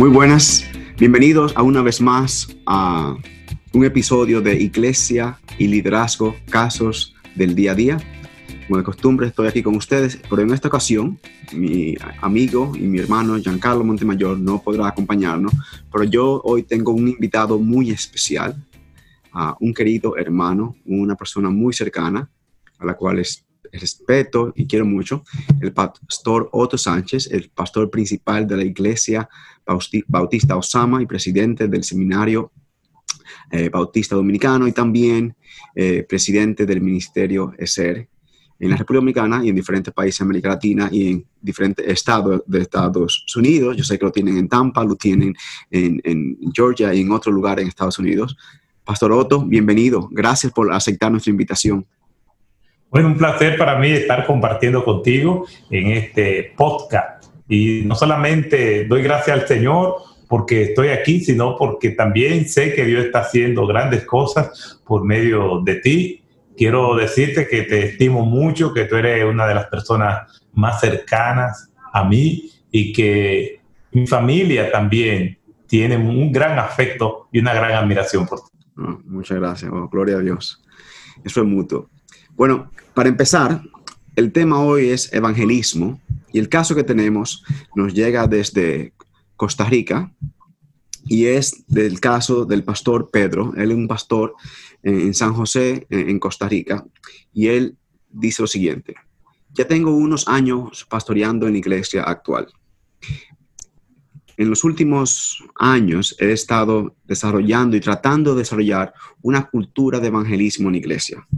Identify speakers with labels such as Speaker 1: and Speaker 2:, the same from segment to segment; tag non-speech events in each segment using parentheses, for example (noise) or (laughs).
Speaker 1: Muy buenas, bienvenidos a una vez más a un episodio de Iglesia y Liderazgo, Casos del Día a Día. Como de costumbre estoy aquí con ustedes, pero en esta ocasión mi amigo y mi hermano Giancarlo Montemayor no podrá acompañarnos, pero yo hoy tengo un invitado muy especial, a un querido hermano, una persona muy cercana, a la cual es respeto y quiero mucho, el pastor Otto Sánchez, el pastor principal de la iglesia Bautista Osama y presidente del seminario eh, Bautista Dominicano y también eh, presidente del ministerio ESER en la República Dominicana y en diferentes países de América Latina y en diferentes estados de Estados Unidos. Yo sé que lo tienen en Tampa, lo tienen en, en Georgia y en otro lugar en Estados Unidos. Pastor Otto, bienvenido. Gracias por aceptar nuestra invitación.
Speaker 2: Bueno, un placer para mí estar compartiendo contigo en este podcast. Y no solamente doy gracias al Señor porque estoy aquí, sino porque también sé que Dios está haciendo grandes cosas por medio de ti. Quiero decirte que te estimo mucho, que tú eres una de las personas más cercanas a mí y que mi familia también tiene un gran afecto y una gran admiración por ti.
Speaker 1: Ah, muchas gracias, oh, gloria a Dios. Eso es mutuo. Bueno, para empezar, el tema hoy es evangelismo y el caso que tenemos nos llega desde Costa Rica y es del caso del pastor Pedro. Él es un pastor en San José, en Costa Rica, y él dice lo siguiente. Ya tengo unos años pastoreando en la iglesia actual. En los últimos años he estado desarrollando y tratando de desarrollar una cultura de evangelismo en la iglesia.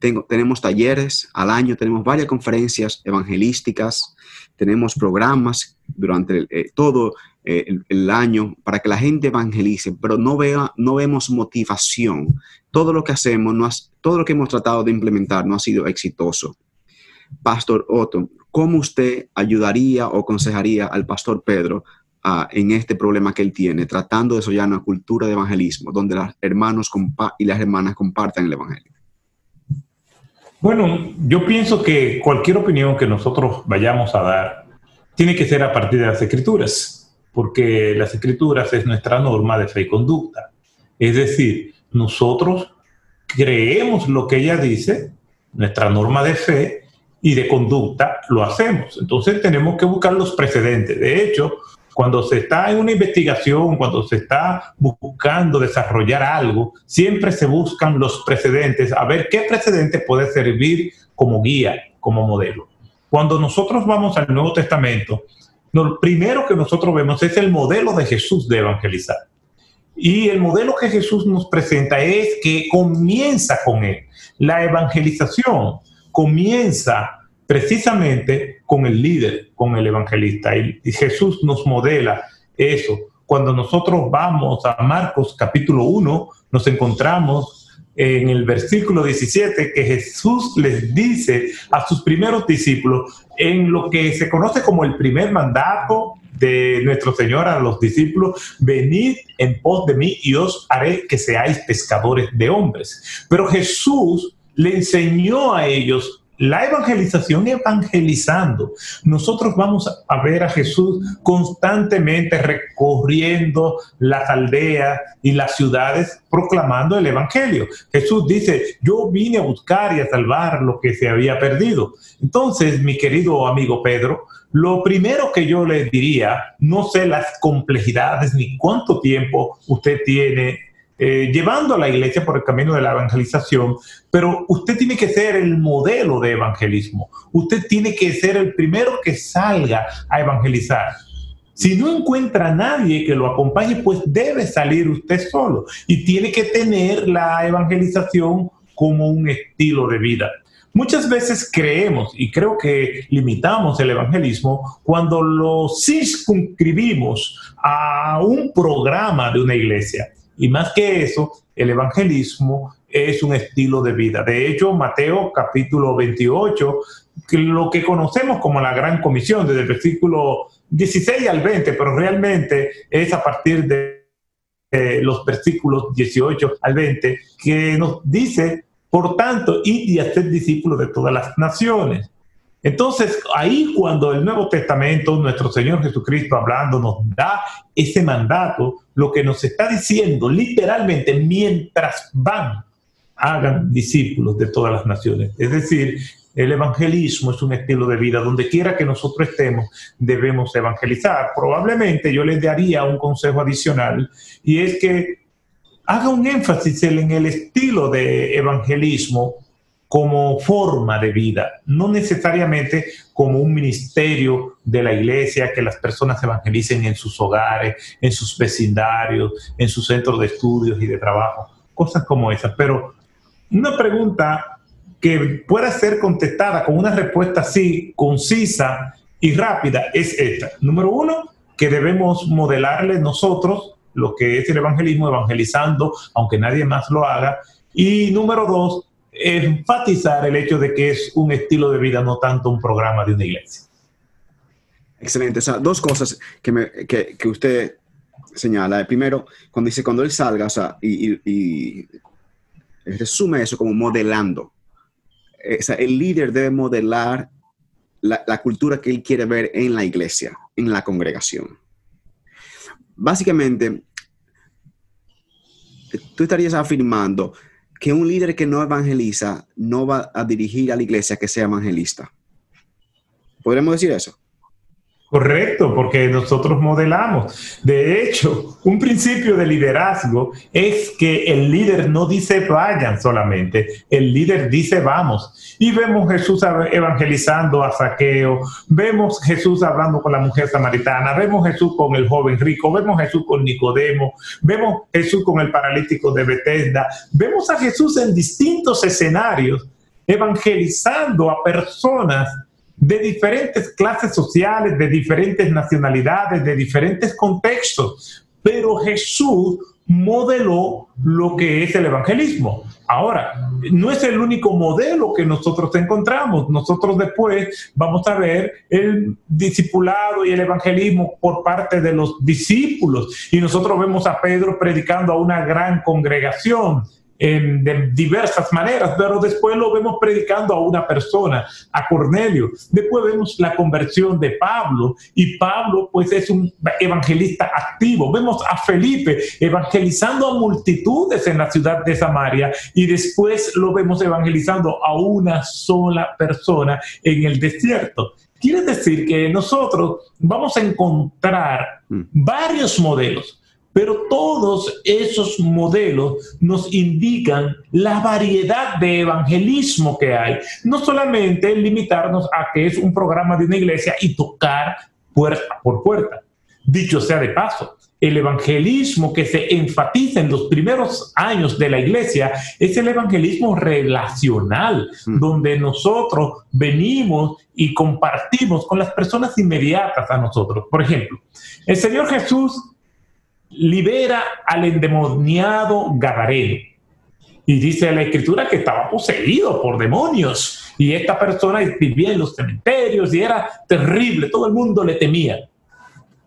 Speaker 1: Tenemos talleres al año, tenemos varias conferencias evangelísticas, tenemos programas durante eh, todo eh, el, año para que la gente evangelice, pero no, vea, no vemos motivación. Todo lo que hacemos, todo lo que hemos tratado de implementar no ha sido exitoso. Pastor Otto, ¿cómo usted ayudaría o aconsejaría al pastor Pedro en este problema que él tiene, tratando de desarrollar una cultura de evangelismo donde los hermanos y las hermanas compartan el evangelio?
Speaker 2: Bueno, yo pienso que cualquier opinión que nosotros vayamos a dar tiene que ser a partir de las escrituras, porque las escrituras es nuestra norma de fe y conducta. Es decir, nosotros creemos lo que ella dice, nuestra norma de fe y de conducta lo hacemos. Entonces tenemos que buscar los precedentes. De hecho, cuando se está en una investigación, cuando se está buscando desarrollar algo, siempre se buscan los precedentes, a ver qué precedente puede servir como guía, como modelo. Cuando nosotros vamos al Nuevo Testamento, lo primero que nosotros vemos es el modelo de Jesús de evangelizar. Y el modelo que Jesús nos presenta es que comienza con él. La evangelización comienza precisamente con el líder, con el evangelista. Y, Jesús nos modela eso. Cuando nosotros vamos a Marcos capítulo 1, nos encontramos en el versículo 17 que Jesús les dice a sus primeros discípulos en lo que se conoce como el primer mandato de nuestro Señor a los discípulos, venid en pos de mí y os haré que seáis pescadores de hombres. Pero Jesús le enseñó a ellos la evangelización evangelizando. Nosotros vamos a ver a Jesús constantemente recorriendo las aldeas y las ciudades proclamando el evangelio. Jesús dice, yo vine a buscar y a salvar lo que se había perdido. Entonces, mi querido amigo Pedro, lo primero que yo le diría, no sé las complejidades ni cuánto tiempo usted tiene eh, llevando a la iglesia por el camino de la evangelización, pero usted tiene que ser el modelo de evangelismo. Usted tiene que ser el primero que salga a evangelizar. Si no encuentra a nadie que lo acompañe, pues debe salir usted solo y tiene que tener la evangelización como un estilo de vida. Muchas veces creemos y creo que limitamos el evangelismo cuando lo circunscribimos a un programa de una iglesia. Y más que eso, el evangelismo es un estilo de vida. De hecho, Mateo capítulo 28, lo que conocemos como la gran comisión, desde el versículo 16 al 20, pero realmente es a partir de los versículos 18 al 20, que nos dice, por tanto, id y hacer discípulos de todas las naciones Entonces, ahí cuando el Nuevo Testamento, nuestro Señor Jesucristo hablando, nos da ese mandato, lo que nos está diciendo literalmente, mientras van, hagan discípulos de todas las naciones. Es decir, el evangelismo es un estilo de vida. Donde quiera que nosotros estemos, debemos evangelizar. Probablemente yo les daría un consejo adicional y es que haga un énfasis en el estilo de evangelismo como forma de vida, no necesariamente como un ministerio de la iglesia que las personas evangelicen en sus hogares, en sus vecindarios, en sus centros de estudios y de trabajo, cosas como esas. Pero una pregunta que pueda ser contestada con una respuesta así, concisa y rápida, es esta. Número uno, que debemos modelarle nosotros lo que es el evangelismo, evangelizando, aunque nadie más lo haga. Y número dos, enfatizar el hecho de que es un estilo de vida, no tanto un programa de una iglesia.
Speaker 1: Excelente. O sea, dos cosas que, que, que usted señala. Primero, cuando dice cuando él salga, o sea, y, resume eso como modelando. O sea, el líder debe modelar la, la, cultura que él quiere ver en la iglesia, en la congregación. Básicamente, tú estarías afirmando que un líder que no evangeliza no va a dirigir a la iglesia que sea evangelista. ¿Podríamos decir eso?
Speaker 2: Correcto, porque nosotros modelamos. De hecho, un principio de liderazgo es que el líder no dice vayan solamente, el líder dice vamos. Y vemos Jesús evangelizando a Saqueo, vemos Jesús hablando con la mujer samaritana, vemos Jesús con el joven rico, vemos Jesús con Nicodemo, vemos Jesús con el paralítico de Bethesda, vemos a Jesús en distintos escenarios evangelizando a personas de diferentes clases sociales, de diferentes nacionalidades, de diferentes contextos, pero Jesús modeló lo que es el evangelismo. Ahora, no es el único modelo que nosotros encontramos. Nosotros después vamos a ver el discipulado y el evangelismo por parte de los discípulos. Y nosotros vemos a Pedro predicando a una gran congregación de diversas maneras, pero después lo vemos predicando a una persona, a Cornelio. Después vemos la conversión de Pablo y Pablo pues es un evangelista activo. Vemos a Felipe evangelizando a multitudes en la ciudad de Samaria y después lo vemos evangelizando a una sola persona en el desierto. Quiere decir que nosotros vamos a encontrar mm. varios modelos pero todos esos modelos nos indican la variedad de evangelismo que hay. No solamente limitarnos a que es un programa de una iglesia y tocar puerta por puerta. Dicho sea de paso, el evangelismo que se enfatiza en los primeros años de la iglesia es el evangelismo relacional, mm. donde nosotros venimos y compartimos con las personas inmediatas a nosotros. Por ejemplo, el Señor Jesús libera al endemoniado Gadareno. Y dice la escritura que estaba poseído por demonios. Y esta persona vivía en los cementerios y era terrible, todo el mundo le temía.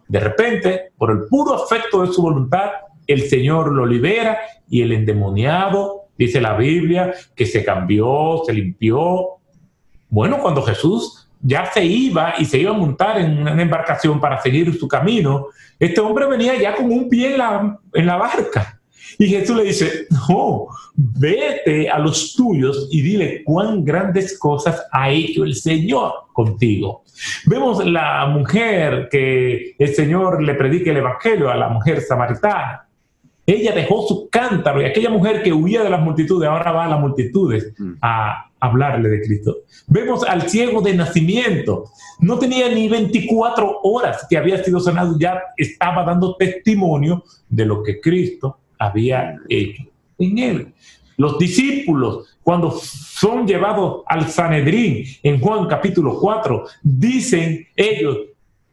Speaker 2: De repente, por el puro afecto de su voluntad, el Señor lo libera y el endemoniado, dice la Biblia, que se cambió, se limpió. Bueno, cuando Jesús ya se iba y se iba a montar en una embarcación para seguir su camino, este hombre venía ya con un pie en la, en la barca. Y Jesús le dice, no, vete a los tuyos y dile cuán grandes cosas ha hecho el Señor contigo. Vemos la mujer que el Señor le predica el Evangelio a la mujer samaritana. Ella dejó su cántaro y aquella mujer que huía de las multitudes ahora va a las multitudes mm. a hablarle de Cristo. Vemos al ciego de nacimiento. No tenía ni 24 horas que había sido sanado, ya estaba dando testimonio de lo que Cristo había hecho en él. Los discípulos, cuando son llevados al Sanedrín en Juan capítulo 4, dicen ellos,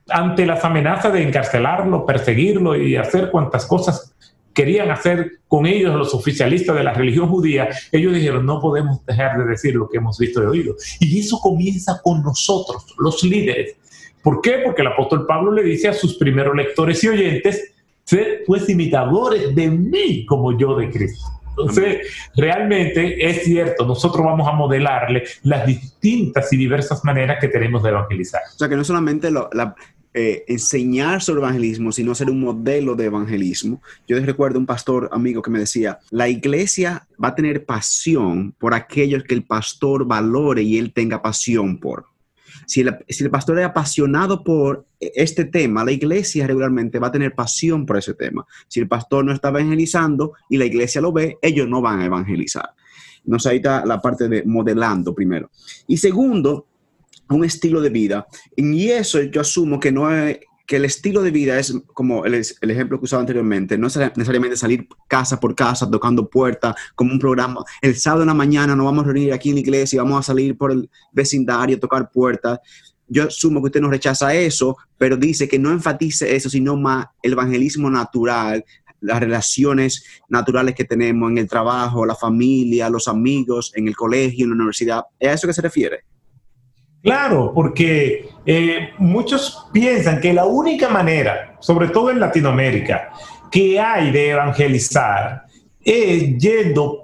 Speaker 2: ante las amenazas de encarcelarlo, perseguirlo y hacer cuantas cosas querían hacer con ellos los oficialistas de la religión judía, ellos dijeron, no podemos dejar de decir lo que hemos visto y oído. Y eso comienza con nosotros, los líderes. ¿Por qué? Porque el apóstol Pablo le dice a sus primeros lectores y oyentes, sed pues imitadores de mí como yo de Cristo. Entonces, realmente es cierto, nosotros vamos a modelarle las distintas y diversas maneras que tenemos de evangelizar.
Speaker 1: O sea, que no solamente la, eh, enseñar sobre evangelismo, sino ser un modelo de evangelismo. Yo recuerdo un pastor amigo que me decía, la iglesia va a tener pasión por aquellos que el pastor valore y él tenga pasión por. Si el, si el, pastor es apasionado por este tema, la iglesia regularmente va a tener pasión por ese tema. Si el pastor no está evangelizando y la iglesia lo ve, ellos no van a evangelizar. No sé, ahí está la parte de modelando primero. Y segundo, un estilo de vida. Y eso yo asumo que no es, que el estilo de vida es como el, ejemplo que usaba anteriormente, no es necesariamente salir casa por casa tocando puertas como un programa. El sábado en la mañana nos vamos a reunir aquí en la iglesia y vamos a salir por el vecindario tocar puertas. Yo asumo que usted no rechaza eso, pero dice que no enfatice eso, sino más el evangelismo natural, las relaciones naturales que tenemos en el trabajo, la familia, los amigos, en el colegio, en la universidad. ¿Es a eso que se refiere?
Speaker 2: Claro, porque eh, muchos piensan que la única manera, sobre todo en Latinoamérica, que hay de evangelizar es yendo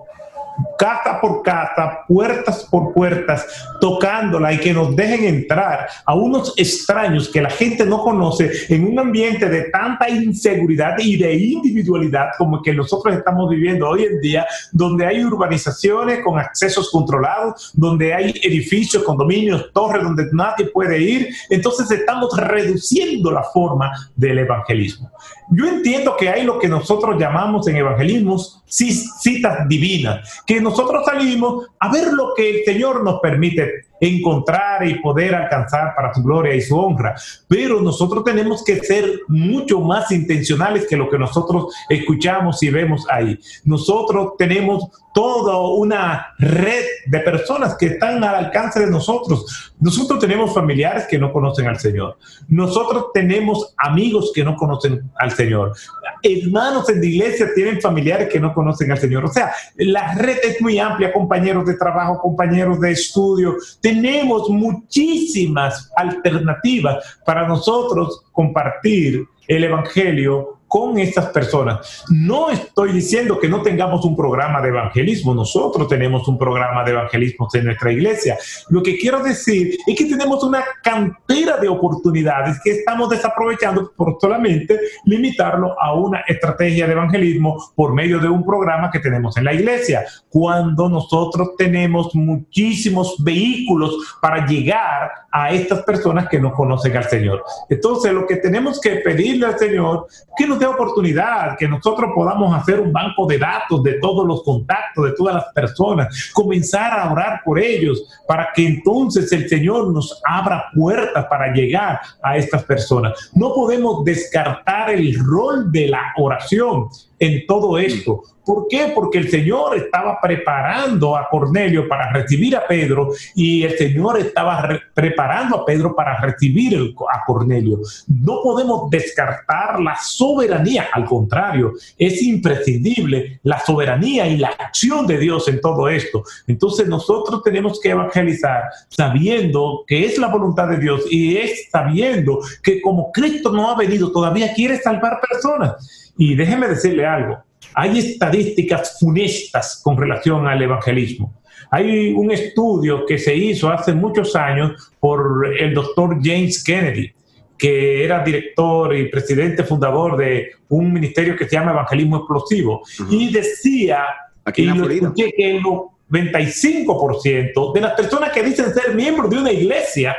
Speaker 2: casa por casa, puertas por puertas, tocándola y que nos dejen entrar a unos extraños que la gente no conoce en un ambiente de tanta inseguridad y de individualidad como el que nosotros estamos viviendo hoy en día, donde hay urbanizaciones con accesos controlados, donde hay edificios, condominios, torres donde nadie puede ir. Entonces estamos reduciendo la forma del evangelismo. Yo entiendo que hay lo que nosotros llamamos en evangelismo citas divinas, que nosotros salimos a ver lo que el Señor nos permite encontrar y poder alcanzar para su gloria y su honra. Pero nosotros tenemos que ser mucho más intencionales que lo que nosotros escuchamos y vemos ahí. Nosotros tenemos toda una red de personas que están al alcance de nosotros. Nosotros tenemos familiares que no conocen al Señor. Nosotros tenemos amigos que no conocen al Señor. Hermanos en la iglesia tienen familiares que no conocen al Señor. O sea, la red es muy amplia, compañeros de trabajo, compañeros de estudio. Tenemos muchísimas alternativas para nosotros compartir el Evangelio con estas personas. No estoy diciendo que no tengamos un programa de evangelismo, nosotros tenemos un programa de evangelismo en nuestra iglesia. Lo que quiero decir es que tenemos una cantera de oportunidades que estamos desaprovechando por solamente limitarlo a una estrategia de evangelismo por medio de un programa que tenemos en la iglesia, cuando nosotros tenemos muchísimos vehículos para llegar a estas personas que no conocen al Señor. Entonces, lo que tenemos que pedirle al Señor, que nos oportunidad, que nosotros podamos hacer un banco de datos de todos los contactos, de todas las personas, comenzar a orar por ellos, para que entonces el Señor nos abra puertas para llegar a estas personas. No podemos descartar el rol de la oración en todo esto. ¿Por qué? Porque el Señor estaba preparando a Cornelio para recibir a Pedro y el Señor estaba preparando a Pedro para recibir a Cornelio. No podemos descartar la soberanía, al contrario, es imprescindible la soberanía y la acción de Dios en todo esto. Entonces nosotros tenemos que evangelizar sabiendo que es la voluntad de Dios y es sabiendo que como Cristo no ha venido todavía quiere salvar personas. Y déjeme decirle algo, hay estadísticas funestas con relación al evangelismo. Hay un estudio que se hizo hace muchos años por el doctor James Kennedy, que era director y presidente fundador de un ministerio que se llama Evangelismo Explosivo, y decía que el 95% de las personas que dicen ser miembros de una iglesia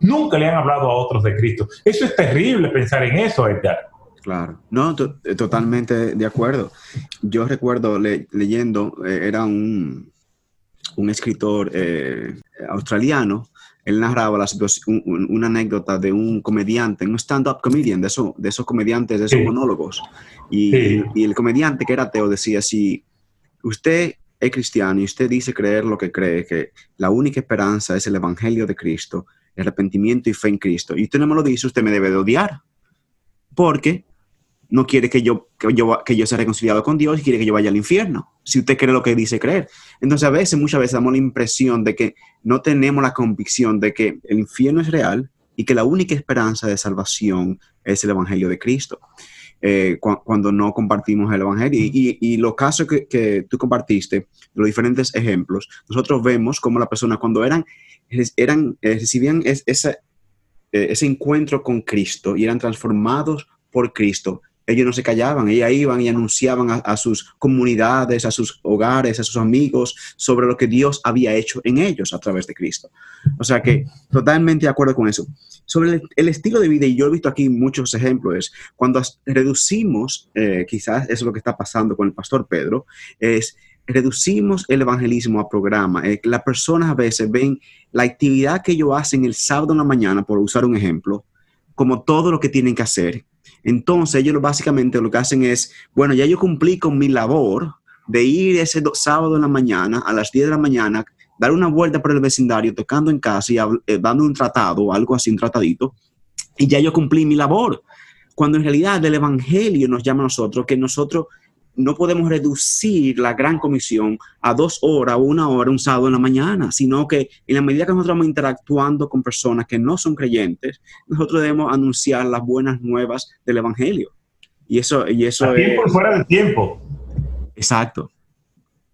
Speaker 2: nunca le han hablado a otros de Cristo. Eso es terrible pensar en eso, Edgar.
Speaker 1: Claro, no, eh, totalmente de acuerdo. Yo recuerdo leyendo, eh, era un, un escritor eh, australiano, él narraba la una anécdota de un comediante, un stand-up comedian, de, eso, de esos comediantes, de esos monólogos. Y, y, el comediante que era ateo decía, si usted es cristiano y usted dice creer lo que cree, que la única esperanza es el Evangelio de Cristo, el arrepentimiento y fe en Cristo, y usted no me lo dice, usted me debe de odiar. Porque no quiere que yo, que yo, que yo sea reconciliado con Dios y quiere que yo vaya al infierno, si usted cree lo que dice creer. Entonces a veces, muchas veces damos la impresión de que no tenemos la convicción de que el infierno es real y que la única esperanza de salvación es el Evangelio de Cristo. eh, cuando no compartimos el Evangelio. Y, y, los casos que, tú compartiste, los diferentes ejemplos, nosotros vemos como las personas cuando eran, eran eh, recibían ese, eh, ese encuentro con Cristo y eran transformados por Cristo, ellos no se callaban, ellos iban y anunciaban a, sus comunidades, a sus hogares, a sus amigos sobre lo que Dios había hecho en ellos a través de Cristo. O sea que totalmente de acuerdo con eso. Sobre el, estilo de vida, y yo he visto aquí muchos ejemplos, es cuando reducimos, eh, quizás eso es lo que está pasando con el pastor Pedro, es reducimos el evangelismo a programa. las personas a veces ven la actividad que ellos hacen el sábado en la mañana, por usar un ejemplo, como todo lo que tienen que hacer entonces ellos básicamente lo que hacen es, bueno, ya yo cumplí con mi labor de ir ese sábado en la mañana, a las 10 de la mañana, dar una vuelta por el vecindario, tocando en casa y eh, dando un tratado, algo así, un tratadito, y ya yo cumplí mi labor. Cuando en realidad el Evangelio nos llama a nosotros que nosotros no podemos reducir la gran comisión a dos horas o una hora un sábado en la mañana, sino que en la medida que nosotros vamos interactuando con personas que no son creyentes, nosotros debemos anunciar las buenas nuevas del Evangelio. Y eso, y eso
Speaker 2: tiempo fuera de tiempo.
Speaker 1: Exacto.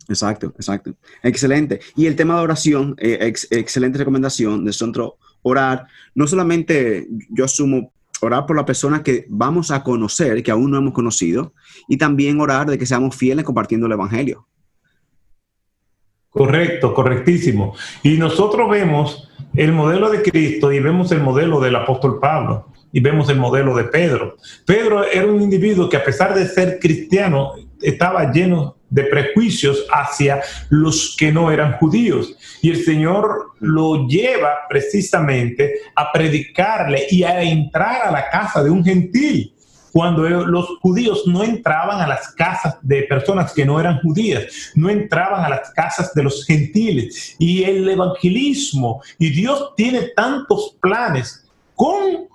Speaker 1: Exacto, exacto. Excelente. Y el tema de oración, eh, excelente recomendación de nosotros orar. No solamente yo asumo orar por la persona que vamos a conocer, que aún no hemos conocido, y también orar de que seamos fieles compartiendo el Evangelio.
Speaker 2: Correcto, correctísimo. Y nosotros vemos el modelo de Cristo y vemos el modelo del apóstol Pablo y vemos el modelo de Pedro. Pedro era un individuo que a pesar de ser cristiano estaba lleno de prejuicios hacia los que no eran judíos. Y el Señor lo lleva precisamente a predicarle y a entrar a la casa de un gentil cuando los judíos no entraban a las casas de personas que no eran judías, no entraban a las casas de los gentiles. Y el evangelismo, y Dios tiene tantos planes con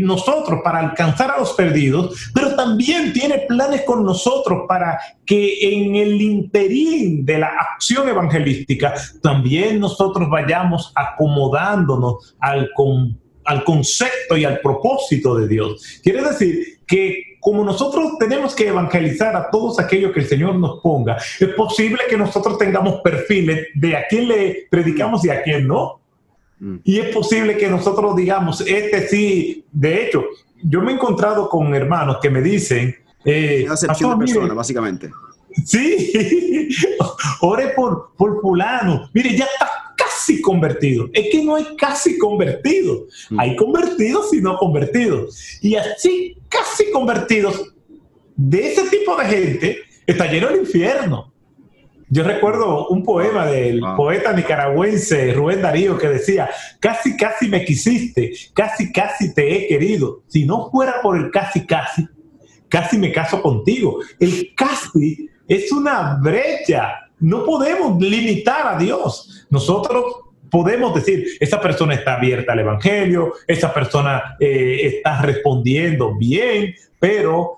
Speaker 2: nosotros para alcanzar a los perdidos, pero también tiene planes con nosotros para que en el interín de la acción evangelística también nosotros vayamos acomodándonos al, al concepto y al propósito de Dios. Quiere decir que como nosotros tenemos que evangelizar a todos aquellos que el Señor nos ponga, es posible que nosotros tengamos perfiles de a quién le predicamos y a quién no. Y es posible que nosotros digamos, este sí, de hecho, yo me he encontrado con hermanos que me dicen...
Speaker 1: Eh, acepción de persona, básicamente.
Speaker 2: Sí, (laughs) ore por, por fulano. Mire, ya está casi convertido. Es que no hay casi convertidos. Mm. Hay convertidos y no convertidos. Y así, casi convertidos, de ese tipo de gente, está lleno el infierno. Yo recuerdo un poema del poeta nicaragüense Rubén Darío que decía, casi, casi me quisiste, casi, casi te he querido. Si no fuera por el casi, casi, casi me caso contigo. El casi es una brecha. No podemos limitar a Dios. Nosotros podemos decir, esa persona está abierta al Evangelio, esa persona eh, está respondiendo bien, pero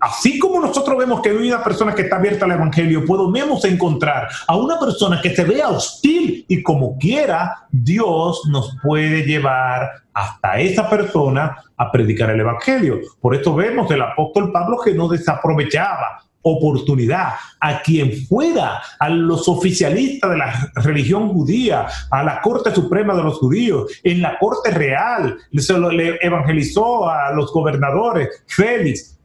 Speaker 2: así como nosotros vemos que hay una persona que está abierta al Evangelio, podemos encontrar a una persona que se vea hostil y como quiera, Dios nos puede llevar hasta esa persona a predicar el Evangelio. Por esto vemos el apóstol Pablo que no desaprovechaba oportunidad a quien fuera, a los oficialistas de la religión judía, a la Corte Suprema de los Judíos, en la Corte Real, se le evangelizó a los gobernadores, Félix,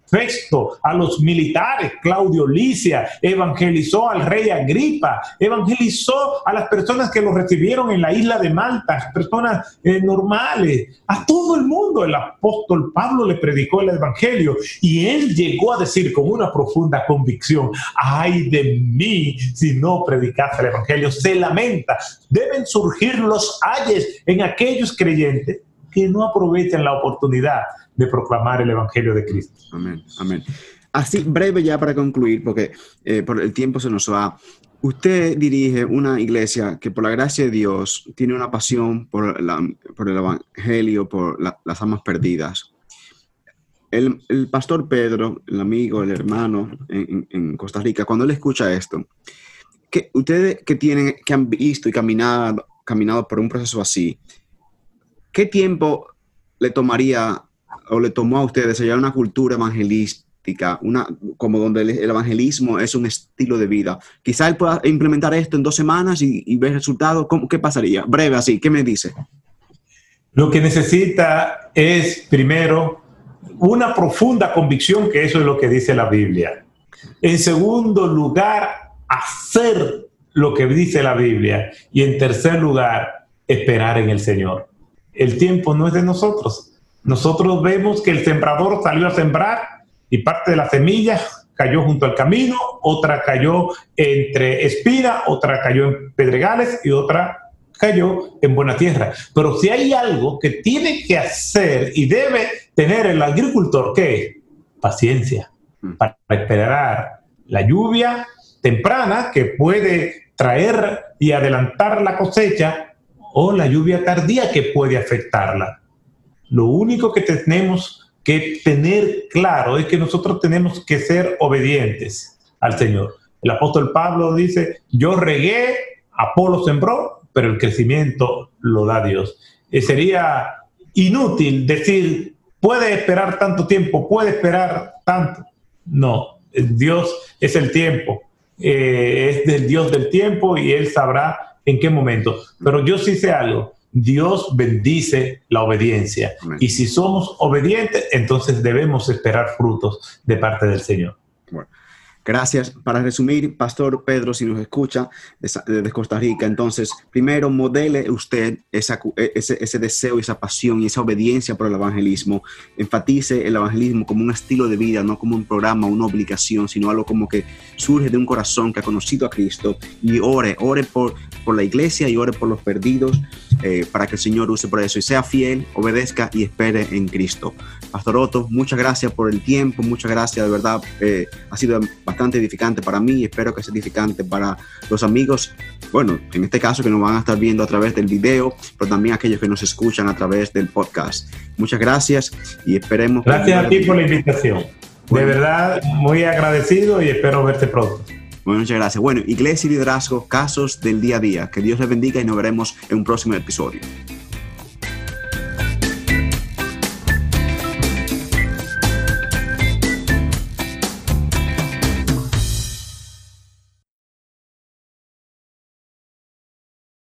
Speaker 2: A los militares, Claudio Licia, evangelizó al rey Agripa, evangelizó a las personas que lo recibieron en la isla de Malta, personas eh, normales, a todo el mundo. El apóstol Pablo le predicó el evangelio y él llegó a decir con una profunda convicción, ay de mí si no predicase el evangelio, se lamenta. Deben surgir los ayes en aquellos creyentes que no aprovechan la oportunidad de proclamar el Evangelio de Cristo.
Speaker 1: Amén, amén. Así, breve ya para concluir, porque eh, por el tiempo se nos va. Usted dirige una iglesia que por la gracia de Dios tiene una pasión por, por el Evangelio, por las almas perdidas. El, pastor Pedro, el amigo, el hermano en, Costa Rica, cuando él escucha esto, que ustedes que tienen, que han visto y caminado, caminado por un proceso así, ¿qué tiempo le tomaría o le tomó a ustedes desarrollar una cultura práctica, una, como donde el, evangelismo es un estilo de vida. Quizá él pueda implementar esto en dos semanas y, ver resultados. ¿Qué pasaría? Breve así, ¿qué me dice?
Speaker 2: Lo que necesita es, primero, una profunda convicción que eso es lo que dice la Biblia. En segundo lugar, hacer lo que dice la Biblia. Y en tercer lugar, esperar en el Señor. El tiempo no es de nosotros. Nosotros vemos que el sembrador salió a sembrar y parte de las semillas cayó junto al camino, otra cayó entre espina, otra cayó en pedregales y otra cayó en buena tierra. Pero si hay algo que tiene que hacer y debe tener el agricultor, ¿qué? Paciencia mm. para esperar la lluvia temprana que puede traer y adelantar la cosecha o la lluvia tardía que puede afectarla. Lo único que tenemos que tener claro es que nosotros tenemos que ser obedientes al Señor. El apóstol Pablo dice, yo regué, Apolo sembró, pero el crecimiento lo da Dios. Y sería inútil decir, puede esperar tanto tiempo, puede esperar tanto. No, Dios es el tiempo, eh, es del Dios del tiempo y Él sabrá en qué momento. Pero yo sí sé algo, Dios bendice la obediencia. Y si somos obedientes, entonces debemos esperar frutos de parte del Señor.
Speaker 1: Gracias. Para resumir, Pastor Pedro, si nos escucha desde Costa Rica, entonces, primero, modele usted e, ese, ese, deseo, esa pasión y esa obediencia por el evangelismo. Enfatice el evangelismo como un estilo de vida, no como un programa, una obligación, sino algo como que surge de un corazón que ha conocido a Cristo y ore, ore por, por la iglesia y ore por los perdidos eh, para que el Señor use por eso y sea fiel, obedezca y espere en Cristo. Pastor Otto, muchas gracias por el tiempo, muchas gracias, de verdad, eh, ha sido bastante edificante para mí y espero que sea edificante para los amigos, bueno, en este caso que nos van a estar viendo a través del video, pero también aquellos que nos escuchan a través del podcast. Muchas gracias y esperemos.
Speaker 2: Gracias a ti por la invitación. De verdad, muy agradecido y espero verte pronto.
Speaker 1: Bueno, muchas gracias. Bueno, Iglesia y Liderazgo, casos del día a día. Que Dios les bendiga y nos veremos en un próximo episodio.